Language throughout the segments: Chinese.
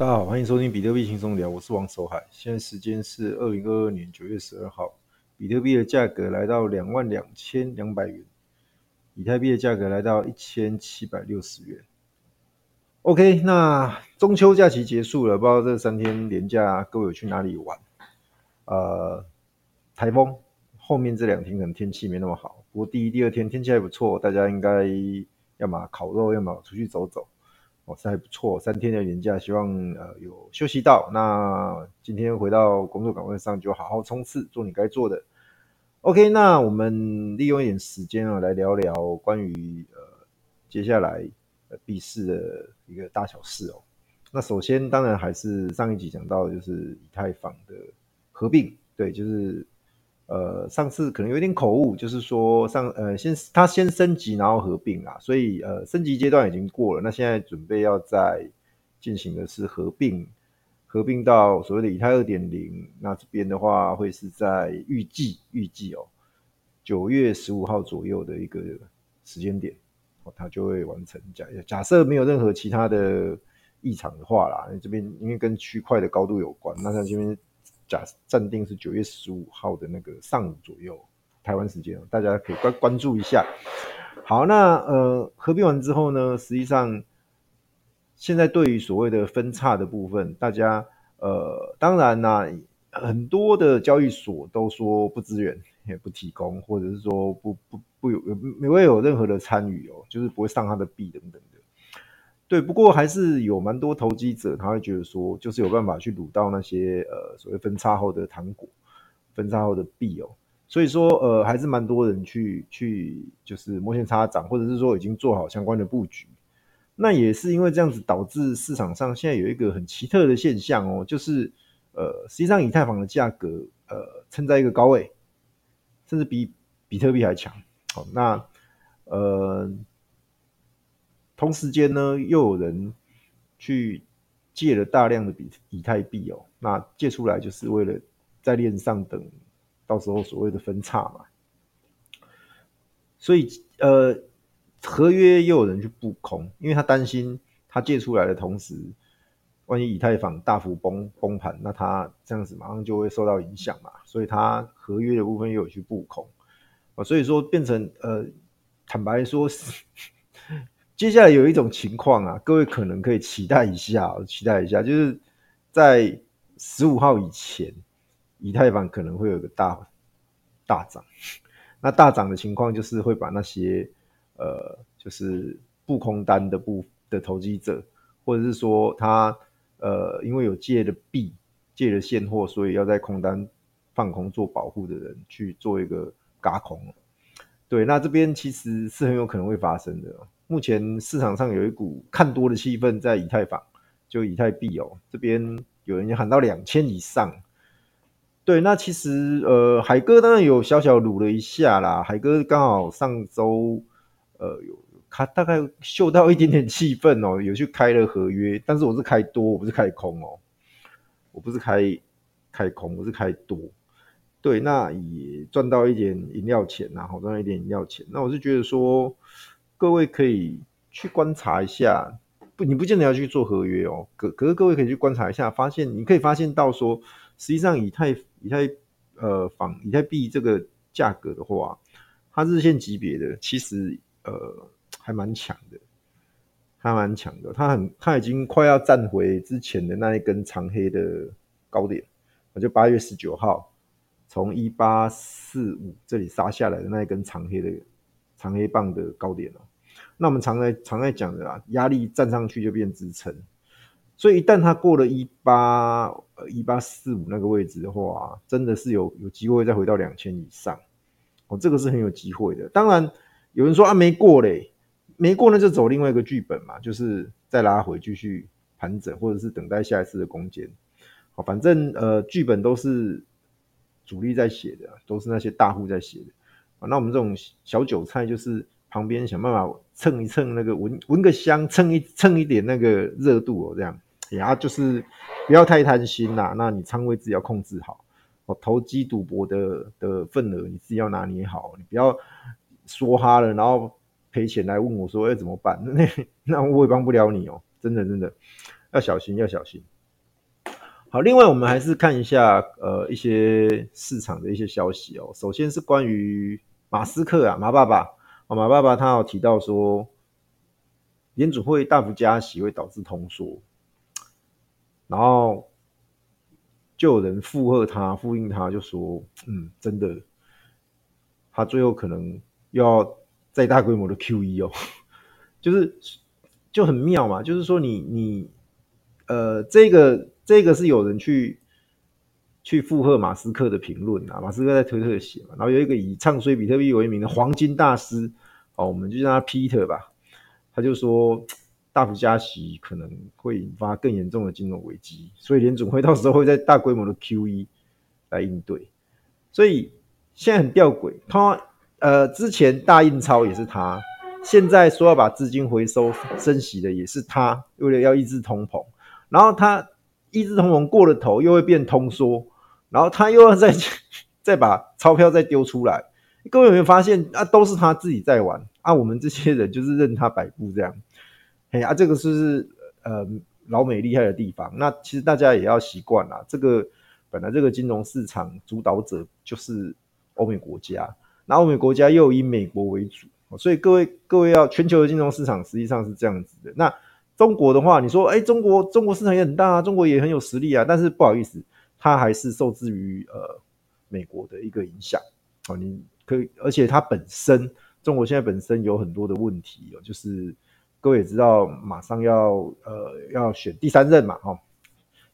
大家好，欢迎收听比特币轻松聊，我是王守海。现在时间是二零二二年九月十二号，比特币的价格来到两万两千两百元，以太币的价格来到一千七百六十元。OK，那中秋假期结束了，不知道这三天连假各位有去哪里玩？呃，台风后面这两天可能天气没那么好，不过第一、第二天天气还不错，大家应该要么烤肉，要么出去走走。哦，这还不错，三天的年假，希望呃有休息到。那今天回到工作岗位上，就好好冲刺，做你该做的。OK，那我们利用一点时间啊，来聊聊关于呃接下来呃币市的一个大小事哦。那首先，当然还是上一集讲到，就是以太坊的合并，对，就是。呃，上次可能有点口误，就是说上呃先它先升级，然后合并啊，所以呃升级阶段已经过了，那现在准备要再进行的是合并，合并到所谓的以太二点零，那这边的话会是在预计预计哦九月十五号左右的一个时间点，哦它就会完成。假假设没有任何其他的异常的话啦，这边因为跟区块的高度有关，那它这边。假暂定是九月十五号的那个上午左右，台湾时间，大家可以关关注一下。好，那呃合并完之后呢，实际上现在对于所谓的分叉的部分，大家呃当然啦，很多的交易所都说不支援，也不提供，或者是说不不不有没会有任何的参与哦，就是不会上他的币等等的。对，不过还是有蛮多投机者，他会觉得说，就是有办法去撸到那些呃所谓分叉后的糖果，分叉后的币哦，所以说呃还是蛮多人去去就是摸线插涨，或者是说已经做好相关的布局。那也是因为这样子导致市场上现在有一个很奇特的现象哦，就是呃实际上以太坊的价格呃撑在一个高位，甚至比比特币还强。好，那呃。同时间呢，又有人去借了大量的比以太币哦，那借出来就是为了在链上等到时候所谓的分叉嘛。所以呃，合约又有人去布空，因为他担心他借出来的同时，万一以太坊大幅崩崩盘，那他这样子马上就会受到影响嘛。所以他合约的部分又有去布空啊，所以说变成呃，坦白说。接下来有一种情况啊，各位可能可以期待一下，期待一下，就是在十五号以前，以太坊可能会有个大大涨。那大涨的情况就是会把那些呃，就是布空单的部的投机者，或者是说他呃，因为有借的币、借的现货，所以要在空单放空做保护的人去做一个轧空。对，那这边其实是很有可能会发生的。目前市场上有一股看多的气氛，在以太坊，就以太币哦，这边有人喊到两千以上。对，那其实呃，海哥当然有小小撸了一下啦。海哥刚好上周呃有他大概嗅到一点点气氛哦，有去开了合约，但是我是开多，我不是开空哦，我不是开开空，我是开多。对，那也赚到一点饮料钱，然后赚到一点饮料钱。那我是觉得说。各位可以去观察一下，不，你不见得要去做合约哦。可可是各位可以去观察一下，发现你可以发现到说，实际上以太以太呃仿以太币这个价格的话，它日线级别的其实呃还蛮强的，还蛮强的。它很它已经快要站回之前的那一根长黑的高点，就八月十九号从一八四五这里杀下来的那一根长黑的长黑棒的高点哦。那我们常在常在讲的啦，压力站上去就变支撑，所以一旦它过了一八呃一八四五那个位置的话，真的是有有机会再回到两千以上，哦，这个是很有机会的。当然有人说啊没过嘞，没过那就走另外一个剧本嘛，就是再拉回继续盘整，或者是等待下一次的攻坚。好，反正呃剧本都是主力在写的，都是那些大户在写的。啊，那我们这种小韭菜就是。旁边想办法蹭一蹭那个闻闻个香，蹭一蹭一点那个热度哦，这样，然后就是不要太贪心啦。那你仓位自己要控制好，哦，投机赌博的的份额你自己要拿捏好，你不要说哈了，然后赔钱来问我说，哎，怎么办？那那我也帮不了你哦。真的真的要小心要小心。好，另外我们还是看一下呃一些市场的一些消息哦。首先是关于马斯克啊，马爸爸哦，马爸爸他有提到说，联准会大幅加息会导致通缩，然后就有人附和他，呼应他，就说，嗯，真的，他最后可能要再大规模的 QE 哦，就是就很妙嘛，就是说你你呃这个这个是有人去。去附和马斯克的评论啊，马斯克在推特写嘛，然后有一个以唱衰比特币为名的黄金大师，哦，我们就叫他 Peter 吧，他就说大幅加息可能会引发更严重的金融危机，所以联准会 到时候会在大规模的 QE 来应对，所以现在很吊诡，他呃之前大印钞也是他，现在说要把资金回收升息的也是他，为了要抑制通膨，然后他抑制通膨过了头又会变通缩。然后他又要再 再把钞票再丢出来，各位有没有发现啊？都是他自己在玩啊，我们这些人就是任他摆布这样。嘿啊，这个是，呃老美厉害的地方。那其实大家也要习惯啦，这个本来这个金融市场主导者就是欧美国家，那欧美国家又以美国为主，所以各位各位要全球的金融市场实际上是这样子的。那中国的话，你说哎，中国中国市场也很大啊，中国也很有实力啊，但是不好意思。它还是受制于呃美国的一个影响哦，你可以，而且它本身中国现在本身有很多的问题哦，就是各位也知道，马上要呃要选第三任嘛，哈，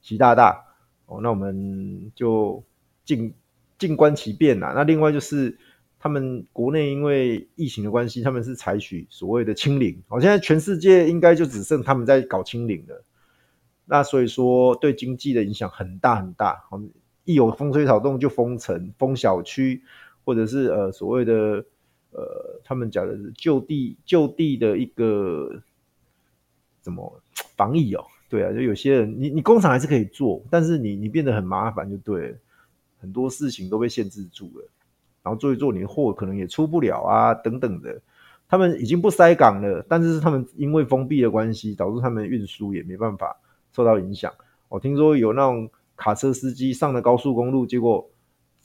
习大大哦，那我们就静静观其变啦。那另外就是他们国内因为疫情的关系，他们是采取所谓的清零，哦，现在全世界应该就只剩他们在搞清零了。那所以说，对经济的影响很大很大。一有风吹草动就封城、封小区，或者是呃所谓的呃他们讲的是就地就地的一个怎么防疫哦？对啊，就有些人你你工厂还是可以做，但是你你变得很麻烦就对了，很多事情都被限制住了。然后做一做，你的货可能也出不了啊，等等的。他们已经不塞港了，但是他们因为封闭的关系，导致他们运输也没办法。受到影响，我听说有那种卡车司机上了高速公路，结果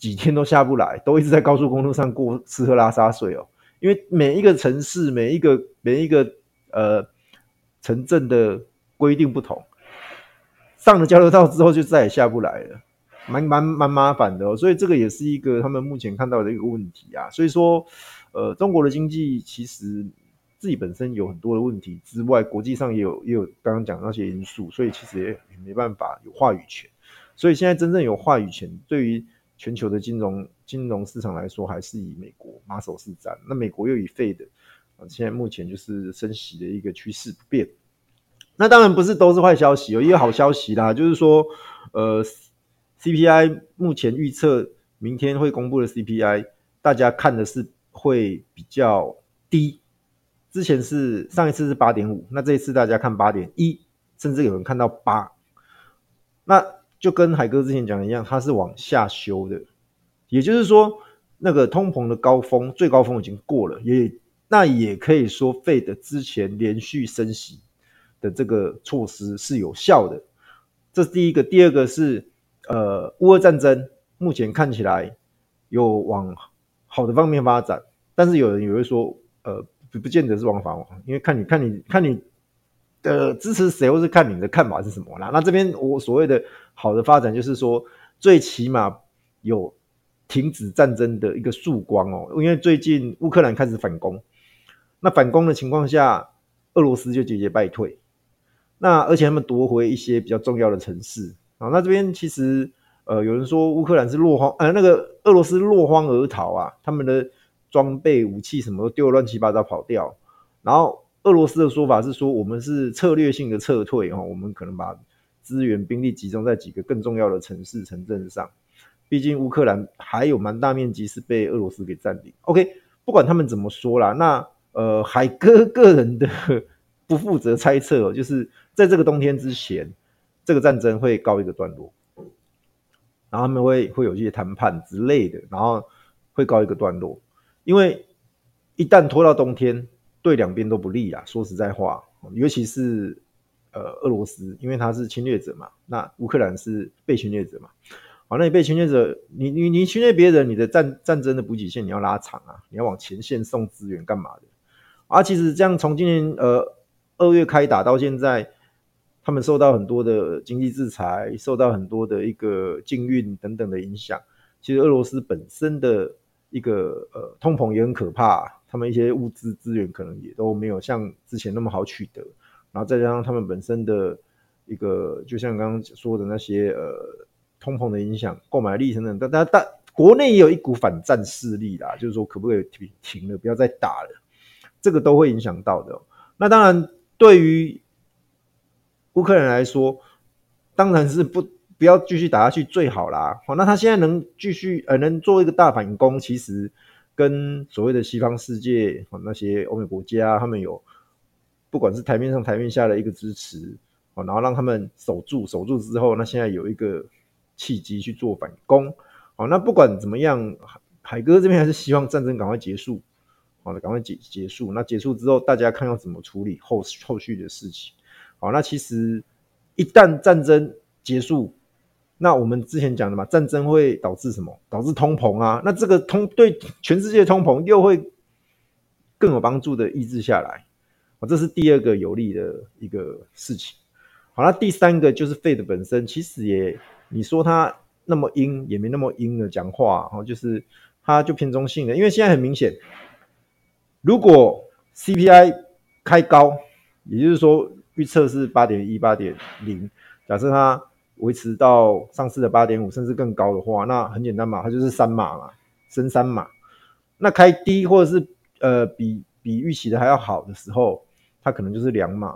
几天都下不来，都一直在高速公路上过吃喝拉撒睡哦。因为每一个城市、每一个每一个呃城镇的规定不同，上了交流道之后就再也下不来了，蛮蛮蛮麻烦的哦。所以这个也是一个他们目前看到的一个问题啊。所以说，呃，中国的经济其实。自己本身有很多的问题之外，国际上也有也有刚刚讲那些因素，所以其实也也没办法有话语权。所以现在真正有话语权，对于全球的金融金融市场来说，还是以美国马首是瞻。那美国又以 Fed 啊，现在目前就是升息的一个趋势不变。那当然不是都是坏消息，有一个好消息啦，就是说，呃，CPI 目前预测明天会公布的 CPI，大家看的是会比较低。之前是上一次是八点五，那这一次大家看八点一，甚至有人看到八，那就跟海哥之前讲的一样，它是往下修的，也就是说，那个通膨的高峰，最高峰已经过了，也那也可以说，Fed 之前连续升息的这个措施是有效的，这是第一个，第二个是呃，乌俄战争目前看起来有往好的方面发展，但是有人也会说，呃。不不见得是往反，因为看你看你看你的支持谁，或是看你的看法是什么啦。那这边我所谓的好的发展，就是说最起码有停止战争的一个曙光哦。因为最近乌克兰开始反攻，那反攻的情况下，俄罗斯就节节败退。那而且他们夺回一些比较重要的城市啊。那这边其实呃有人说乌克兰是落荒，呃那个俄罗斯落荒而逃啊，他们的。装备武器什么都丢乱七八糟跑掉，然后俄罗斯的说法是说，我们是策略性的撤退哈，我们可能把资源兵力集中在几个更重要的城市城镇上，毕竟乌克兰还有蛮大面积是被俄罗斯给占领。OK，不管他们怎么说啦，那呃海哥个人的不负责猜测，就是在这个冬天之前，这个战争会告一个段落，然后他们会会有一些谈判之类的，然后会告一个段落。因为一旦拖到冬天，对两边都不利啊。说实在话，尤其是呃俄罗斯，因为他是侵略者嘛，那乌克兰是被侵略者嘛。好，那你被侵略者，你你你侵略别人，你的战战争的补给线你要拉长啊，你要往前线送资源干嘛的？啊，其实这样从今年呃二月开打到现在，他们受到很多的经济制裁，受到很多的一个禁运等等的影响。其实俄罗斯本身的一个呃通膨也很可怕，他们一些物资资源可能也都没有像之前那么好取得，然后再加上他们本身的一个，就像刚刚说的那些呃。通膨的影响、购买力等等，但但但国内也有一股反战势力啦，就是说可不可以停停了，不要再打了，这个都会影响到的。那当然，对于乌克兰来说，当然是不不要继续打下去最好啦。好，那他现在能继续呃能做一个大反攻，其实跟所谓的西方世界啊那些欧美国家，他们有不管是台面上台面下的一个支持啊，然后让他们守住守住之后，那现在有一个。契机去做反攻，好，那不管怎么样，海哥这边还是希望战争赶快结束，好的，赶快结结束。那结束之后，大家看要怎么处理后后续的事情。好，那其实一旦战争结束，那我们之前讲的嘛，战争会导致什么？导致通膨啊。那这个通对全世界通膨又会更有帮助的抑制下来。啊，这是第二个有利的一个事情。好，那第三个就是 Fed 本身，其实也。你说他那么鹰，也没那么鹰的讲话，然后就是他就偏中性的，因为现在很明显，如果 CPI 开高，也就是说预测是八点一、八点零，假设它维持到上次的八点五，甚至更高的话，那很简单嘛，它就是三码嘛，升三码。那开低或者是呃比比预期的还要好的时候，它可能就是两码。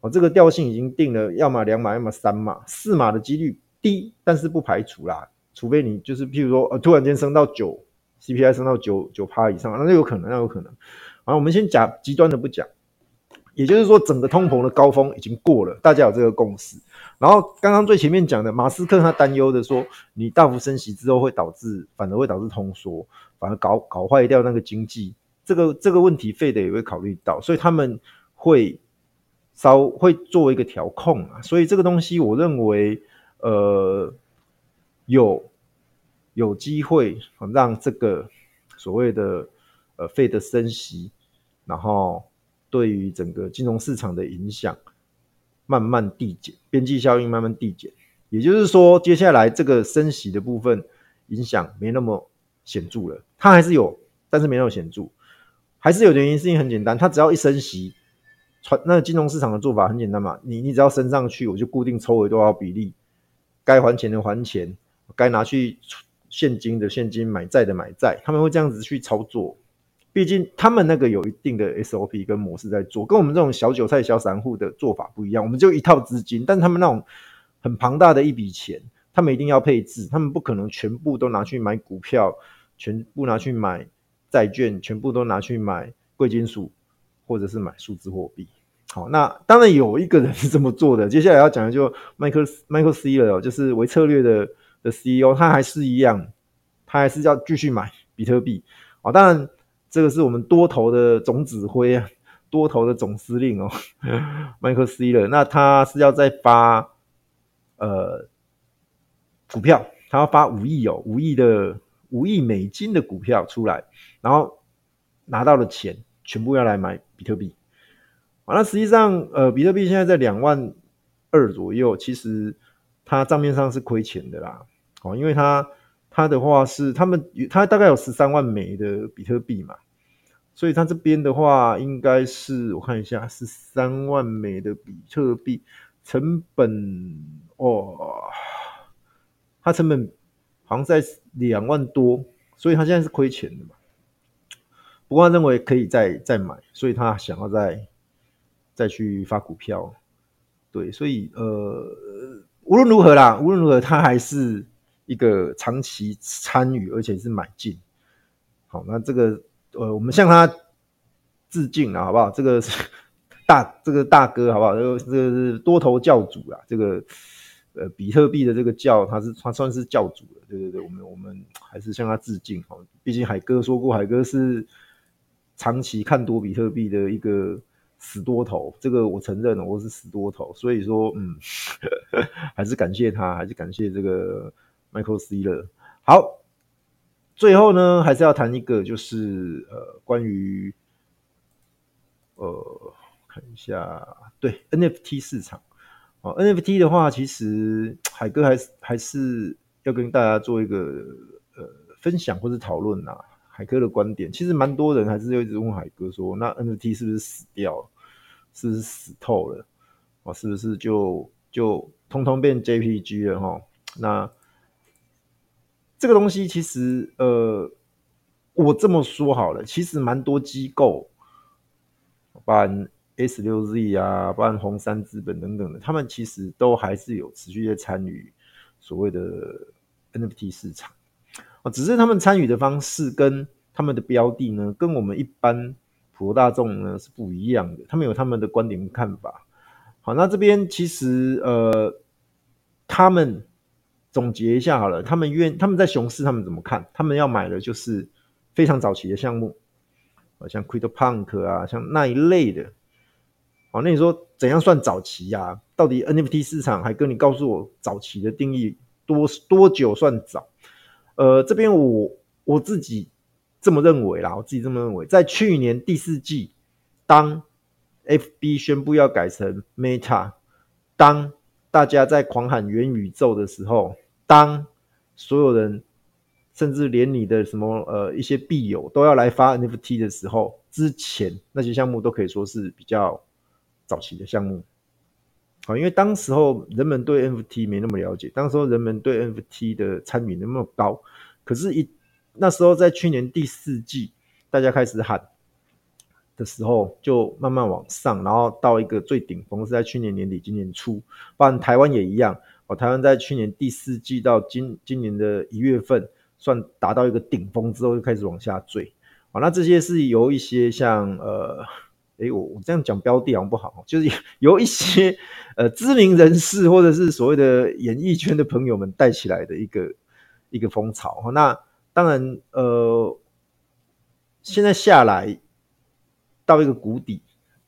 哦，这个调性已经定了，要么两码，要么三码，四码的几率。低，但是不排除啦，除非你就是譬如说，呃，突然间升到九，CPI 升到九九趴以上，那有可能，那有可能。好，我们先讲极端的不讲，也就是说，整个通膨的高峰已经过了，大家有这个共识。然后刚刚最前面讲的，马斯克他担忧的说，你大幅升息之后会导致，反而会导致通缩，反而搞搞坏掉那个经济，这个这个问题，Fed 也会考虑到，所以他们会稍会做一个调控啊。所以这个东西，我认为。呃，有有机会让这个所谓的呃费的升息，然后对于整个金融市场的影响慢慢递减，边际效应慢慢递减。也就是说，接下来这个升息的部分影响没那么显著了。它还是有，但是没那么显著。还是有原因，是因为很简单，它只要一升息，传那金融市场的做法很简单嘛，你你只要升上去，我就固定抽回多少比例。该还钱的还钱，该拿去现金的现金，买债的买债，他们会这样子去操作。毕竟他们那个有一定的 SOP 跟模式在做，跟我们这种小韭菜、小散户的做法不一样。我们就一套资金，但他们那种很庞大的一笔钱，他们一定要配置，他们不可能全部都拿去买股票，全部拿去买债券，全部都拿去买贵金属，或者是买数字货币。好，那当然有一个人是这么做的。接下来要讲的就 Michael Michael Saylor，就是维策略的的 CEO，他还是一样，他还是要继续买比特币。好，当然这个是我们多头的总指挥啊，多头的总司令哦 麦克 C 了。那他是要再发呃股票，他要发五亿哦，五亿的五亿美金的股票出来，然后拿到了钱全部要来买比特币。那实际上，呃，比特币现在在两万二左右，其实它账面上是亏钱的啦。哦，因为它它的话是他们它大概有十三万枚的比特币嘛，所以它这边的话应该是我看一下，十三万枚的比特币成本哦，它成本好像在两万多，所以它现在是亏钱的嘛。不过他认为可以再再买，所以他想要再。再去发股票，对，所以呃，无论如何啦，无论如何，他还是一个长期参与，而且是买进。好，那这个呃，我们向他致敬了，好不好？这个是大这个大哥，好不好？这个这个是多头教主啦，这个呃，比特币的这个教，他是他算是教主了，对对对，我们我们还是向他致敬。好，毕竟海哥说过，海哥是长期看多比特币的一个。死多头，这个我承认了，我是死多头。所以说，嗯，还是感谢他，还是感谢这个 Michael C 了。好，最后呢，还是要谈一个，就是呃，关于呃，看一下，对 NFT 市场。哦，NFT 的话，其实海哥还是还是要跟大家做一个呃分享或者讨论呐。海哥的观点，其实蛮多人还是一直问海哥说，那 NFT 是不是死掉了？是不是死透了？哦，是不是就就通通变 JPG 了？哈，那这个东西其实呃，我这么说好了，其实蛮多机构，把。S 六 Z 啊，包含红杉资本等等的，他们其实都还是有持续在参与所谓的 NFT 市场啊，只是他们参与的方式跟他们的标的呢，跟我们一般普罗大众呢是不一样的。他们有他们的观点跟看法。好，那这边其实呃，他们总结一下好了，他们愿他们在熊市他们怎么看？他们要买的就是非常早期的项目啊，像 CryptoPunk 啊，像那一类的。好，那你说怎样算早期呀、啊？到底 NFT 市场还跟你告诉我早期的定义多多久算早？呃，这边我我自己这么认为啦，我自己这么认为，在去年第四季，当 FB 宣布要改成 Meta，当大家在狂喊元宇宙的时候，当所有人甚至连你的什么呃一些币友都要来发 NFT 的时候，之前那些项目都可以说是比较。早期的项目，好，因为当时候人们对 NFT 没那么了解，当时候人们对 NFT 的参与那么高，可是一，那时候在去年第四季，大家开始喊的时候，就慢慢往上，然后到一个最顶峰是在去年年底、今年初，包含台湾也一样，哦，台湾在去年第四季到今今年的一月份，算达到一个顶峰之后，就开始往下坠，好，那这些是由一些像呃。诶，我我这样讲标的好像不好，就是由一些呃知名人士或者是所谓的演艺圈的朋友们带起来的一个一个风潮。那当然，呃，现在下来到一个谷底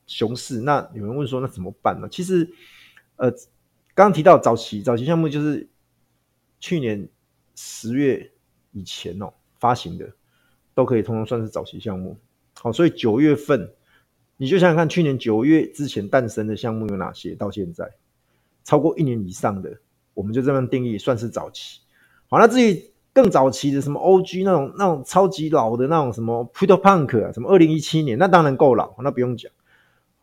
熊市，那有人问说，那怎么办呢？其实，呃，刚提到早期早期项目，就是去年十月以前哦发行的，都可以通通算是早期项目。好，所以九月份。你就想想看，去年九月之前诞生的项目有哪些？到现在超过一年以上的，我们就这样定义算是早期。好，那至于更早期的什么 OG 那种那种超级老的那种什么 Pretopunk 啊，什么二零一七年，那当然够老，那不用讲。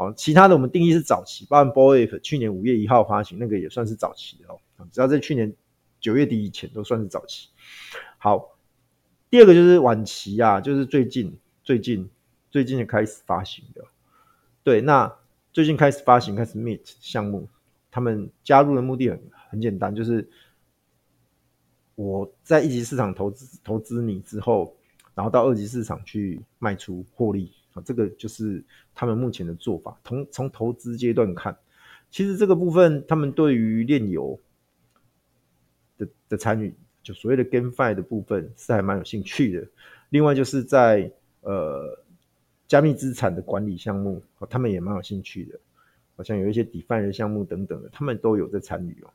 好，其他的我们定义是早期，包含 boy 去年五月一号发行那个也算是早期的哦。只要在去年九月底以前都算是早期。好，第二个就是晚期啊，就是最近最近最近的开始发行的。对，那最近开始发行开始 meet 项目，他们加入的目的很很简单，就是我在一级市场投资投资你之后，然后到二级市场去卖出获利啊，这个就是他们目前的做法。从从投资阶段看，其实这个部分他们对于炼油的的参与，就所谓的 GameFi 的部分是还蛮有兴趣的。另外就是在呃。加密资产的管理项目，他们也蛮有兴趣的，好像有一些 DeFi 的项目等等的，他们都有在参与哦。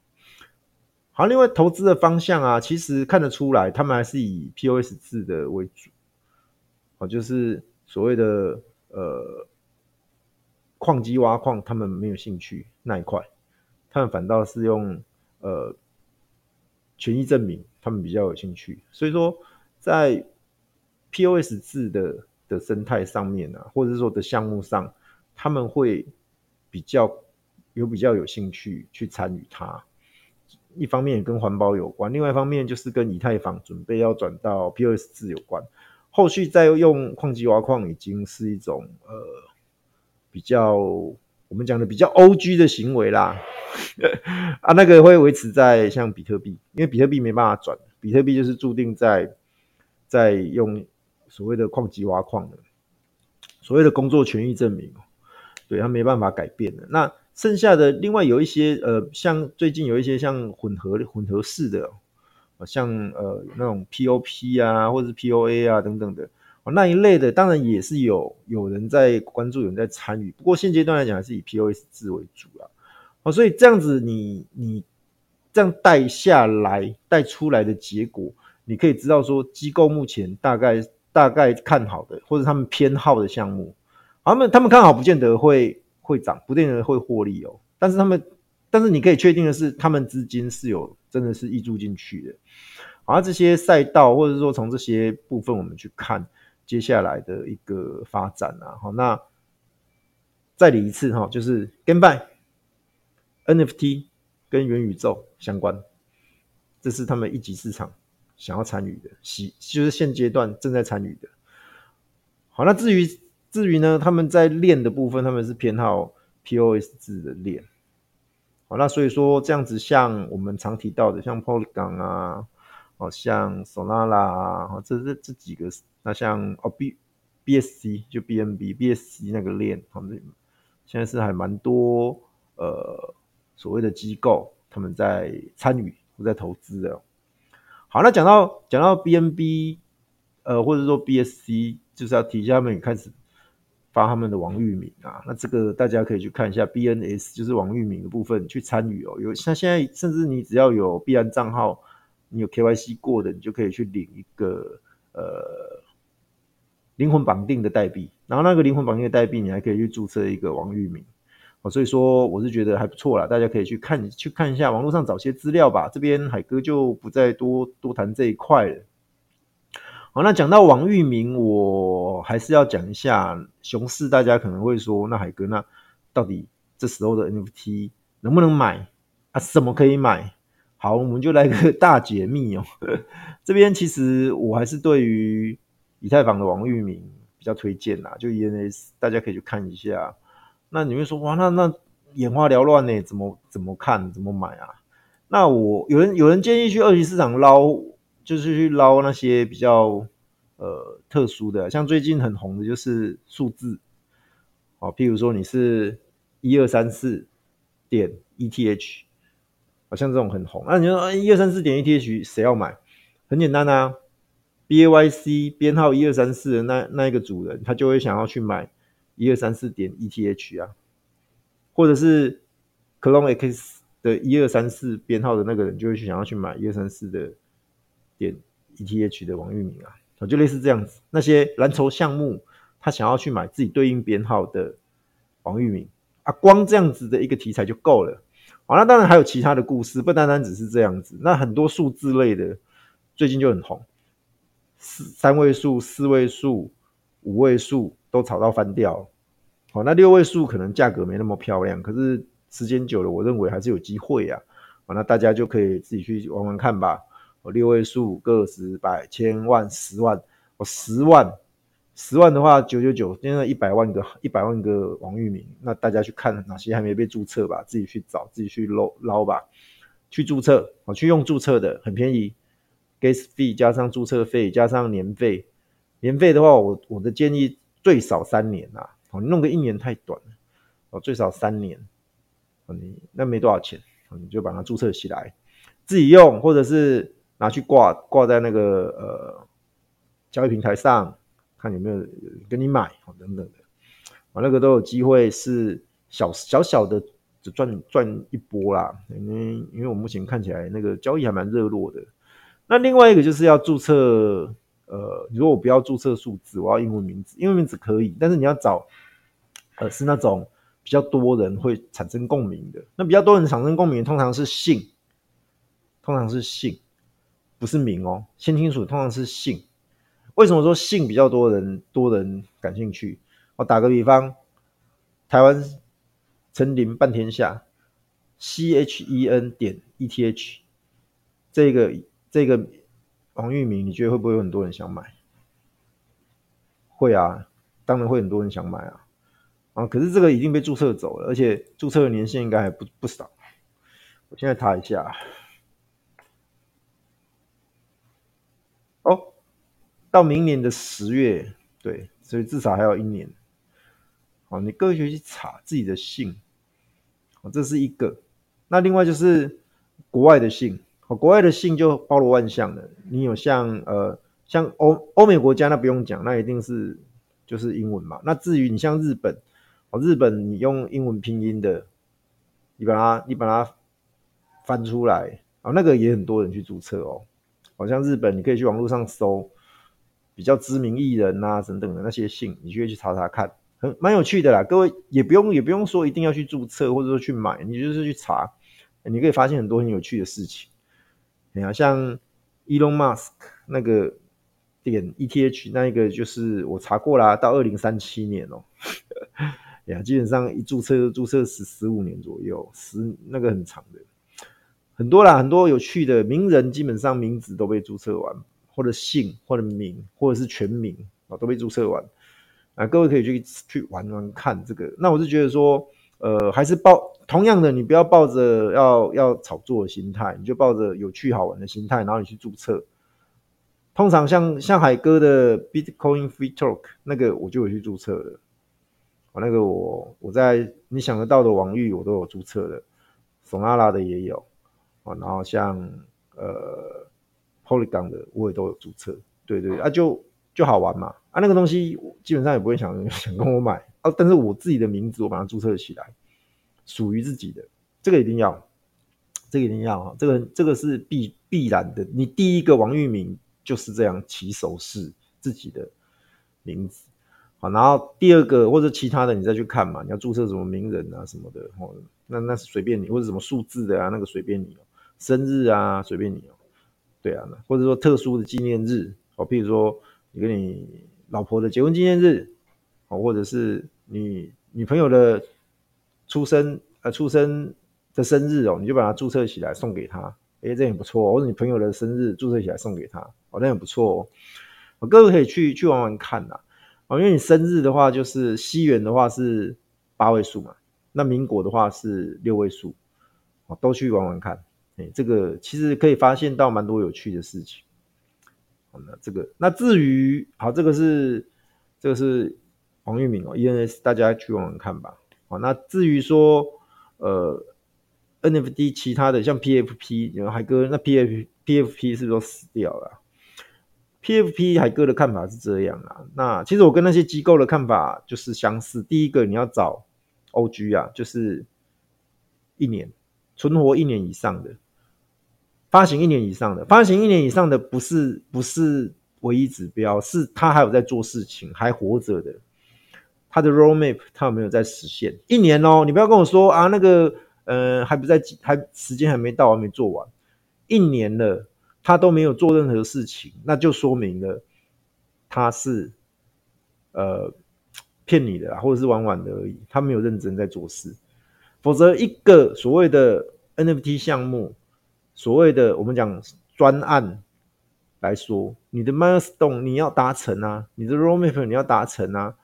好，另外投资的方向啊，其实看得出来，他们还是以 POS 制的为主，哦，就是所谓的呃矿机挖矿，他们没有兴趣那一块，他们反倒是用呃权益证明，他们比较有兴趣。所以说，在 POS 制的的生态上面啊，或者是说的项目上，他们会比较有比较有兴趣去参与它。一方面跟环保有关，另外一方面就是跟以太坊准备要转到 POS 制有关。后续再用矿机挖矿，已经是一种呃比较我们讲的比较 OG 的行为啦。啊，那个会维持在像比特币，因为比特币没办法转，比特币就是注定在在用。所谓的矿机挖矿的，所谓的工作权益证明，对，他没办法改变的。那剩下的另外有一些呃，像最近有一些像混合混合式的，像呃那种 POP 啊，或者是 POA 啊等等的，那一类的当然也是有有人在关注，有人在参与。不过现阶段来讲，还是以 POS 制为主啊。哦，所以这样子你你这样带下来带出来的结果，你可以知道说机构目前大概大概看好的或者他们偏好的项目，他们他们看好不见得会会涨，不见得会获利哦。但是他们但是你可以确定的是，他们资金是有真的是挹注进去的。而这些赛道或者说从这些部分我们去看。接下来的一个发展啊，好，那再理一次哈，就是 GameFi、NFT 跟元宇宙相关，这是他们一级市场想要参与的，喜就是现阶段正在参与的。好，那至于至于呢，他们在链的部分，他们是偏好 POS 制的链。好，那所以说这样子，像我们常提到的，像 Polygon 啊。哦，像 Solana 啊，这这这几个，那像哦 B BSC 就 BNB BSC 那个链，他们现在是还蛮多呃所谓的机构他们在参与或在投资的。好，那讲到讲到 BNB 呃或者说 BSC，就是要提一下他们也开始发他们的网域名啊，那这个大家可以去看一下 BNS 就是网域名的部分去参与哦。有像现在甚至你只要有币安账号。你有 KYC 过的，你就可以去领一个呃灵魂绑定的代币，然后那个灵魂绑定的代币，你还可以去注册一个网域名哦。所以说，我是觉得还不错啦，大家可以去看去看一下网络上找些资料吧。这边海哥就不再多多谈这一块了。好，那讲到王域名，我还是要讲一下熊市。大家可能会说，那海哥，那到底这时候的 NFT 能不能买啊？什么可以买？好，我们就来个 大解密哦。这边其实我还是对于以太坊的王域名比较推荐啦，就 ENS，大家可以去看一下。那你会说哇，那那眼花缭乱呢？怎么怎么看？怎么买啊？那我有人有人建议去二级市场捞，就是去捞那些比较呃特殊的，像最近很红的就是数字。哦，譬如说你是一二三四点 ETH。好像这种很红，那、你说一二三四点 ETH 谁要买？很简单啊，B A Y C 编号一二三四的那那一个主人，他就会想要去买一二三四点 ETH 啊，或者是 Clone X 的一二三四编号的那个人，就会去想要去买一二三四的点 ETH 的王域名啊，就类似这样子。那些蓝筹项目，他想要去买自己对应编号的王域名啊，光这样子的一个题材就够了。好，那当然还有其他的故事，不单单只是这样子。那很多数字类的最近就很红，四三位数、四位数、五位数都炒到翻掉。好，那六位数可能价格没那么漂亮，可是时间久了，我认为还是有机会啊。好，那大家就可以自己去玩玩看吧。哦，六位数、个十、百、千万、十万，哦，十万。十万的话，九九九，现在一百万个，一百万个王域名，那大家去看哪些还没被注册吧，自己去找，自己去捞捞吧，去注册，啊，去用注册的，很便宜，gas fee 加上注册费加上年费，年费的话，我我的建议最少三年啊，哦，你弄个一年太短了，哦，最少三年，哦你那没多少钱，你就把它注册起来，自己用，或者是拿去挂挂在那个呃交易平台上。看有没有跟你买等等的，啊，那个都有机会是小小小的只赚赚一波啦。因为因为我目前看起来那个交易还蛮热络的。那另外一个就是要注册，呃，如果我不要注册数字，我要英文名字，英文名字可以，但是你要找呃是那种比较多人会产生共鸣的。那比较多人产生共鸣，通常是姓，通常是姓，不是名哦，先清楚，通常是姓。为什么说姓比较多人多人感兴趣？我打个比方，台湾陈林半天下，C H E N 点 E T H，这个这个网域名，你觉得会不会有很多人想买？会啊，当然会很多人想买啊。啊，可是这个已经被注册走了，而且注册的年限应该还不不少。我现在查一下。哦。到明年的十月，对，所以至少还有一年。好，你各位去查自己的姓，哦，这是一个。那另外就是国外的姓，哦，国外的姓就包罗万象的。你有像呃像欧欧美国家那不用讲，那一定是就是英文嘛。那至于你像日本，哦，日本你用英文拼音的，你把它你把它翻出来，哦，那个也很多人去注册哦。好像日本你可以去网络上搜比较知名艺人啊等等的那些姓，你就会去查查看，很蛮有趣的啦。各位也不用也不用说一定要去注册或者说去买，你就是去查，你可以发现很多很有趣的事情。你好，像 Elon Musk 那个点 ETH 那一个，就是我查过啦，到二零三七年哦、喔，呀，基本上一注册就注册十十五年左右，十那个很长的，很多啦，很多有趣的名人，基本上名字都被注册完，或者姓，或者名，或者是全名啊，都被注册完啊，各位可以去去玩玩看这个。那我是觉得说，呃，还是抱。同样的，你不要抱着要要炒作的心态，你就抱着有趣好玩的心态，然后你去注册。通常像像海哥的 Bitcoin Free Talk 那个，我就有去注册了。啊，那个我我在你想得到的网域我都有注册的，Solana 的也有啊，然后像呃 Polygon 的我也都有注册。对对啊，就就好玩嘛啊，那个东西基本上也不会想 想跟我买啊，但是我自己的名字我把它注册起来。属于自己的，这个一定要，这个一定要啊！这个这个是必必然的。你第一个王玉明就是这样起手是自己的名字，好，然后第二个或者其他的你再去看嘛，你要注册什么名人啊什么的，哦，那那是随便你，或者什么数字的啊，那个随便你哦，生日啊随便你哦，对啊，或者说特殊的纪念日哦，譬如说你跟你老婆的结婚纪念日，哦，或者是你女朋友的。出生呃，出生的生日哦，你就把它注册起来送给他，哎、这很不错哦。或者你朋友的生日注册起来送给他，哦，那很不错哦。各位可以去去玩玩看呐，哦，因为你生日的话就是西元的话是八位数嘛，那民国的话是六位数，哦，都去玩玩看，哎、这个其实可以发现到蛮多有趣的事情。好，那这个那至于好，这个是这个是黄玉明哦，ENS，大家去玩玩看吧。好，那至于说，呃，NFT 其他的像 PFP，海哥那 PF PFP 是不是都死掉了？PFP 海哥的看法是这样啊。那其实我跟那些机构的看法就是相似。第一个你要找 OG 啊，就是一年存活一年以上的，发行一年以上的，发行一年以上的不是不是唯一指标，是他还有在做事情，还活着的。他的 roadmap 他有没有在实现？一年哦，你不要跟我说啊，那个呃还不在，还时间还没到，还没做完，一年了，他都没有做任何事情，那就说明了他是呃骗你的啦，或者是玩玩的而已，他没有认真在做事。否则，一个所谓的 NFT 项目，所谓的我们讲专案来说，你的 milestone 你要达成啊，你的 roadmap 你要达成啊。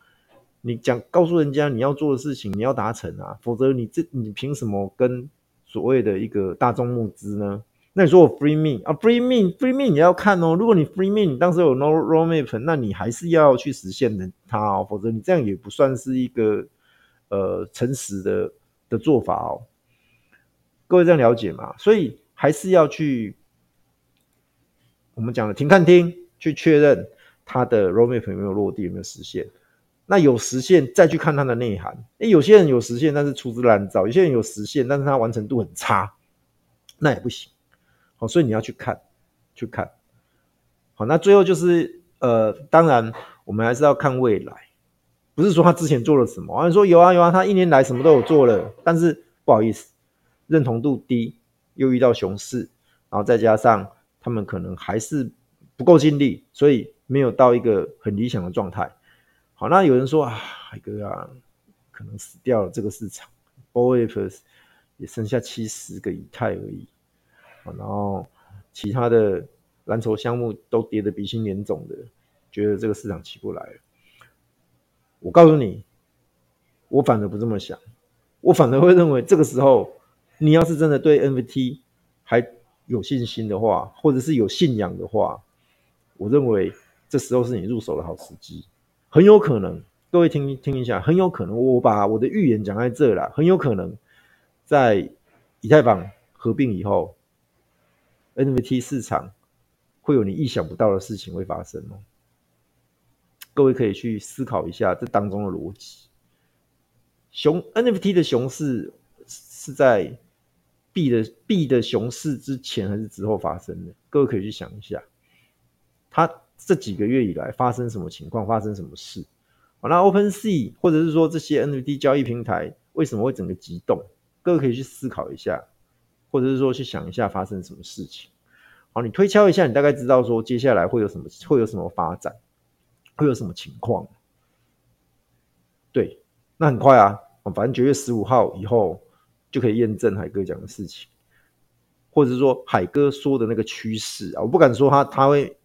你讲告诉人家你要做的事情，你要达成啊，否则你这你凭什么跟所谓的一个大众募资呢？那你说我 free me 啊，free me free me 你要看哦。如果你 free me 你当时有 no roadmap，那你还是要去实现的它哦，否则你这样也不算是一个呃诚实的的做法哦。各位这样了解吗？所以还是要去我们讲的停看听，去确认它的 roadmap 有没有落地，有没有实现。那有实现，再去看它的内涵。诶，有些人有实现，但是粗制滥造；有些人有实现，但是它完成度很差，那也不行。好，所以你要去看，去看。好，那最后就是，呃，当然我们还是要看未来，不是说他之前做了什么，好像说有啊有啊，他一年来什么都有做了，但是不好意思，认同度低，又遇到熊市，然后再加上他们可能还是不够尽力，所以没有到一个很理想的状态。好，那有人说啊，海哥啊，可能死掉了这个市场，BOF 也剩下七十个以太而已，然后其他的蓝筹项目都跌得鼻青脸肿的，觉得这个市场起不来了。我告诉你，我反而不这么想，我反而会认为这个时候，你要是真的对 NFT 还有信心的话，或者是有信仰的话，我认为这时候是你入手的好时机。很有可能，各位听听一下，很有可能，我把我的预言讲在这了，很有可能在以太坊合并以后，NFT 市场会有你意想不到的事情会发生哦。各位可以去思考一下这当中的逻辑。熊 NFT 的熊市是在币的币的熊市之前还是之后发生的？各位可以去想一下，它这几个月以来发生什么情况，发生什么事？好，那 OpenSea 或者是说这些 NFT 交易平台为什么会整个急动？各位可以去思考一下，或者是说去想一下发生什么事情。好，你推敲一下，你大概知道说接下来会有什么会有什么发展。会有什么情况？对，那很快啊，反正九月十五号以后就可以验证海哥讲的事情，或者是说海哥说的那个趋势啊，我不敢说他他会，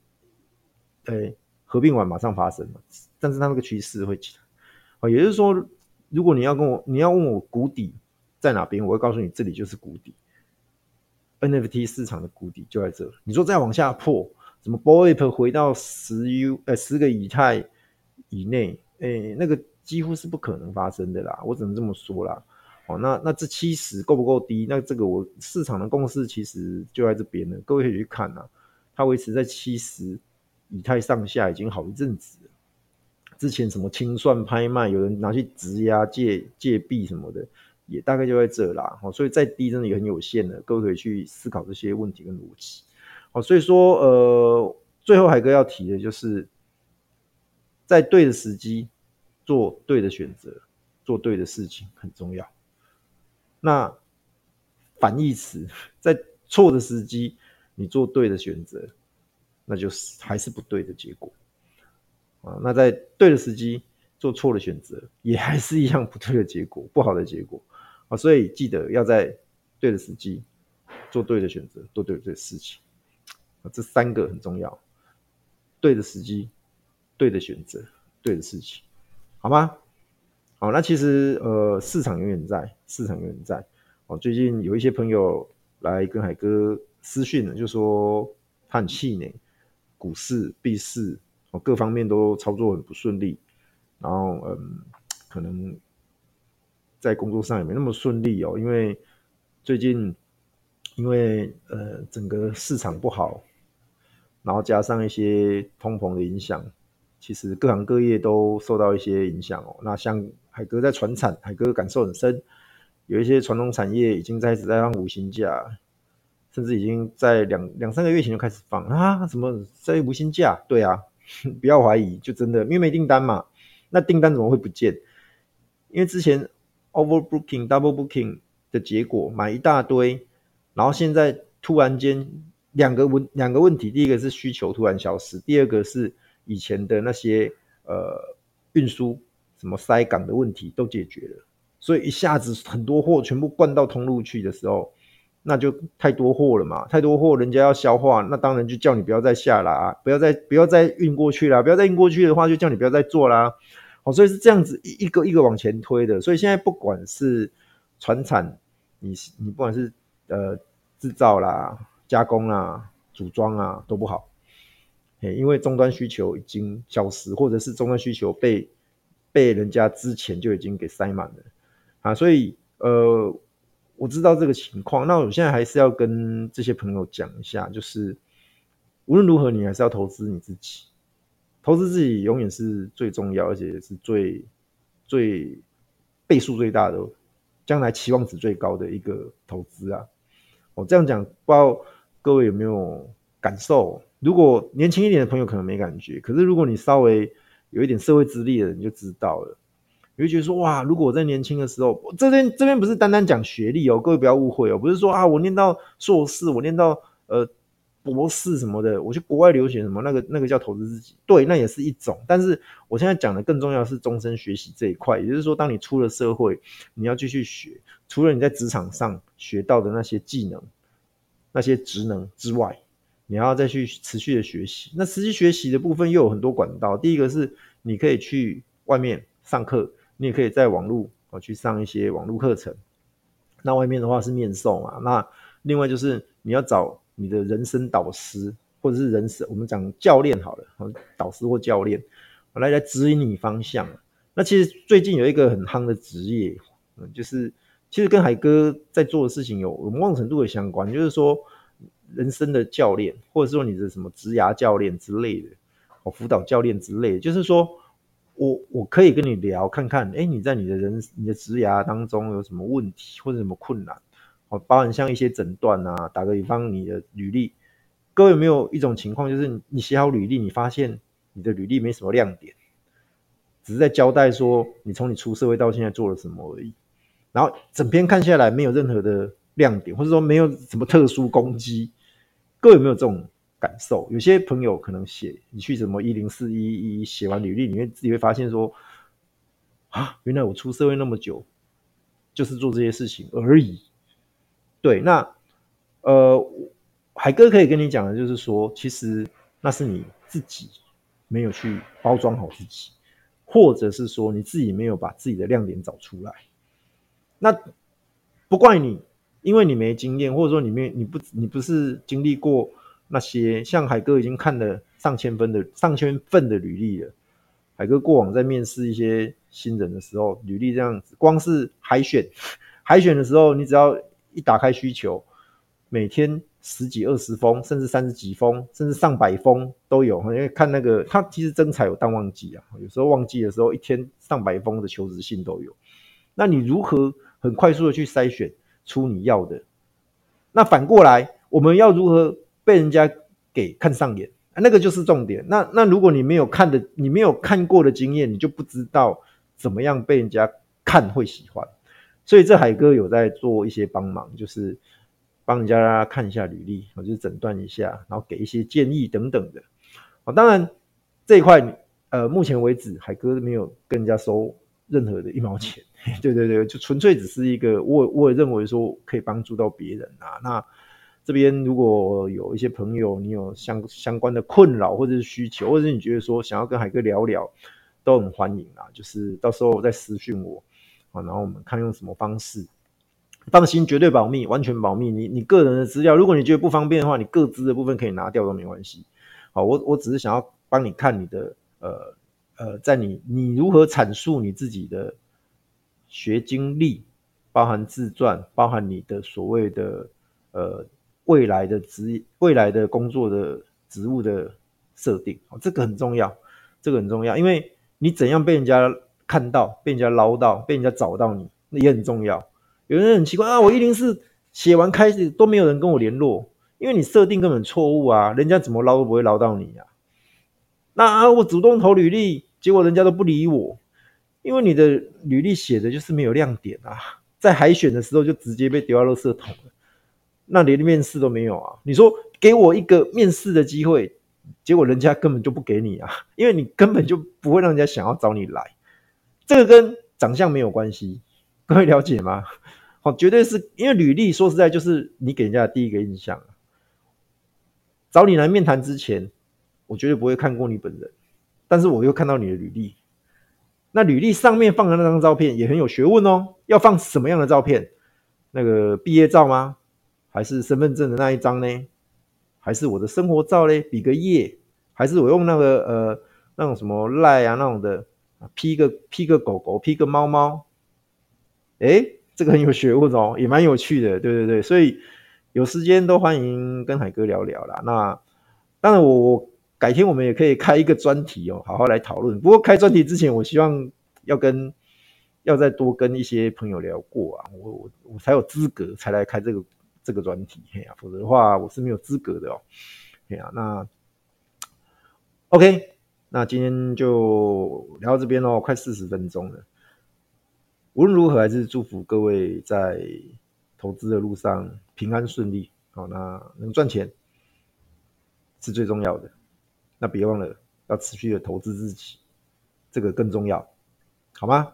哎，合并完马上发生嘛，但是他那个趋势会起来。啊，也就是说，如果你要跟我，你要问我谷底在哪边，我会告诉你，这里就是谷底，NFT 市场的谷底就在这。你说再往下破？什么 BOIP 回到十 U 呃十个以太以内，诶，那个几乎是不可能发生的啦，我只能这么说啦。哦，那那这七十够不够低？那这个我市场的共识其实就在这边了，各位可以去看啊，它维持在七十以太上下已经好一阵子了。之前什么清算拍卖，有人拿去质押借借币什么的，也大概就在这啦。哦，所以再低真的也很有限的，各位可以去思考这些问题跟逻辑。哦，所以说，呃，最后海哥要提的就是，在对的时机做对的选择，做对的事情很重要。那反义词，在错的时机你做对的选择，那就是还是不对的结果。啊，那在对的时机做错的选择，也还是一样不对的结果，不好的结果。啊，所以记得要在对的时机做对的选择，做对的事情。这三个很重要，对的时机、对的选择、对的事情，好吗？好，那其实呃，市场永远在，市场永远在。哦，最近有一些朋友来跟海哥私讯了，就说他很气馁，股市、币市哦，各方面都操作很不顺利，然后嗯，可能在工作上也没那么顺利哦，因为最近因为呃，整个市场不好。然后加上一些通膨的影响，其实各行各业都受到一些影响哦。那像海哥在船产，海哥感受很深，有一些传统产业已经开始在放无薪假，甚至已经在两两三个月前就开始放啊，什么在无薪假？对啊，不要怀疑，就真的因为没订单嘛。那订单怎么会不见？因为之前 overbooking、double booking 的结果买一大堆，然后现在突然间。两个问两个问题，第一个是需求突然消失，第二个是以前的那些呃运输什么塞港的问题都解决了，所以一下子很多货全部灌到通路去的时候，那就太多货了嘛，太多货人家要消化，那当然就叫你不要再下啦，啊，不要再不要再运过去啦，不要再运过去的话，就叫你不要再做啦。好，所以是这样子一一个一个往前推的，所以现在不管是传产，你你不管是呃制造啦。加工啦、组装啊都不好，因为终端需求已经消失，或者是终端需求被被人家之前就已经给塞满了啊，所以呃，我知道这个情况，那我现在还是要跟这些朋友讲一下，就是无论如何，你还是要投资你自己，投资自己永远是最重要，而且是最最倍数最大的，将来期望值最高的一个投资啊。我这样讲，不知道。各位有没有感受？如果年轻一点的朋友可能没感觉，可是如果你稍微有一点社会资历的人，就知道了。你会觉得说：哇，如果我在年轻的时候，这边这边不是单单讲学历哦，各位不要误会哦，不是说啊，我念到硕士，我念到呃博士什么的，我去国外留学什么，那个那个叫投资自己，对，那也是一种。但是我现在讲的更重要是终身学习这一块，也就是说，当你出了社会，你要继续学，除了你在职场上学到的那些技能。那些职能之外，你要再去持续的学习。那持续学习的部分又有很多管道。第一个是你可以去外面上课，你也可以在网络哦去上一些网络课程。那外面的话是面授嘛。那另外就是你要找你的人生导师，或者是人生我们讲教练好了，导师或教练来来指引你方向。那其实最近有一个很夯的职业，嗯，就是。其实跟海哥在做的事情有某种程度的相关，就是说，人生的教练，或者说你的什么职涯教练之类的，哦，辅导教练之类的，就是说我我可以跟你聊，看看，哎，你在你的人你的职涯当中有什么问题或者什么困难，哦，包含像一些诊断啊，打个比方，你的履历，各位有没有一种情况，就是你写好履历，你发现你的履历没什么亮点，只是在交代说你从你出社会到现在做了什么而已，然后整篇看下来没有任何的。亮点，或者说没有什么特殊攻击，各位有没有这种感受？有些朋友可能写你去什么一零四一一写完履历，你会自己会发现说啊，原来我出社会那么久，就是做这些事情而已。对，那呃，海哥可以跟你讲的就是说，其实那是你自己没有去包装好自己，或者是说你自己没有把自己的亮点找出来。那不怪你。因为你没经验，或者说你没你不你不是经历过那些，像海哥已经看了上千分的上千份的履历了。海哥过往在面试一些新人的时候，履历这样子，光是海选 海选的时候，你只要一打开需求，每天十几二十封，甚至三十几封，甚至上百封都有。因为看那个他其实征才有淡旺季啊，有时候旺季的时候，一天上百封的求职信都有。那你如何很快速的去筛选？出你要的，那反过来，我们要如何被人家给看上眼？那个就是重点。那那如果你没有看的，你没有看过的经验，你就不知道怎么样被人家看会喜欢。所以这海哥有在做一些帮忙，就是帮人家看一下履历，我就诊断一下，然后给一些建议等等的。啊，当然这一块，呃，目前为止海哥没有跟人家收任何的一毛钱。对对对，就纯粹只是一个，我我也认为说可以帮助到别人啊。那这边如果有一些朋友，你有相相关的困扰或者是需求，或者是你觉得说想要跟海哥聊聊，都很欢迎啊。就是到时候再私讯我啊，然后我们看用什么方式。放心，绝对保密，完全保密。你你个人的资料，如果你觉得不方便的话，你各资的部分可以拿掉都没关系。好，我我只是想要帮你看你的呃呃，在你你如何阐述你自己的。学经历，包含自传，包含你的所谓的呃未来的职未来的工作的职务的设定，这个很重要，这个很重要，因为你怎样被人家看到，被人家捞到，被人家找到你，那也很重要。有人很奇怪啊，我一定是写完开始都没有人跟我联络，因为你设定根本错误啊，人家怎么捞都不会捞到你、啊。那啊，我主动投履历，结果人家都不理我。因为你的履历写的就是没有亮点啊，在海选的时候就直接被丢到垃圾桶了，那连面试都没有啊！你说给我一个面试的机会，结果人家根本就不给你啊，因为你根本就不会让人家想要找你来，这个跟长相没有关系，各位了解吗？好，绝对是因为履历说实在就是你给人家的第一个印象，找你来面谈之前，我绝对不会看过你本人，但是我又看到你的履历。那履历上面放的那张照片也很有学问哦，要放什么样的照片？那个毕业照吗？还是身份证的那一张呢？还是我的生活照嘞？比个耶？还是我用那个呃那种什么赖啊那种的，P 个 P 个狗狗，P 个猫猫？诶，这个很有学问哦，也蛮有趣的，对对对，所以有时间都欢迎跟海哥聊聊啦。那当然我我。改天我们也可以开一个专题哦，好好来讨论。不过开专题之前，我希望要跟要再多跟一些朋友聊过啊，我我我才有资格才来开这个这个专题，嘿呀、否则的话我是没有资格的哦。嘿呀、那 OK，那今天就聊到这边喽，快四十分钟了。无论如何，还是祝福各位在投资的路上平安顺利，好，那能赚钱是最重要的。那别忘了要持续的投资自己，这个更重要，好吗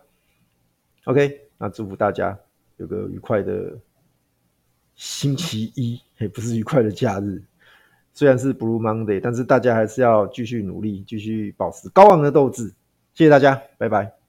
？OK，那祝福大家有个愉快的星期一，也不是愉快的假日。虽然是 Blue Monday，但是大家还是要继续努力，继续保持高昂的斗志。谢谢大家，拜拜。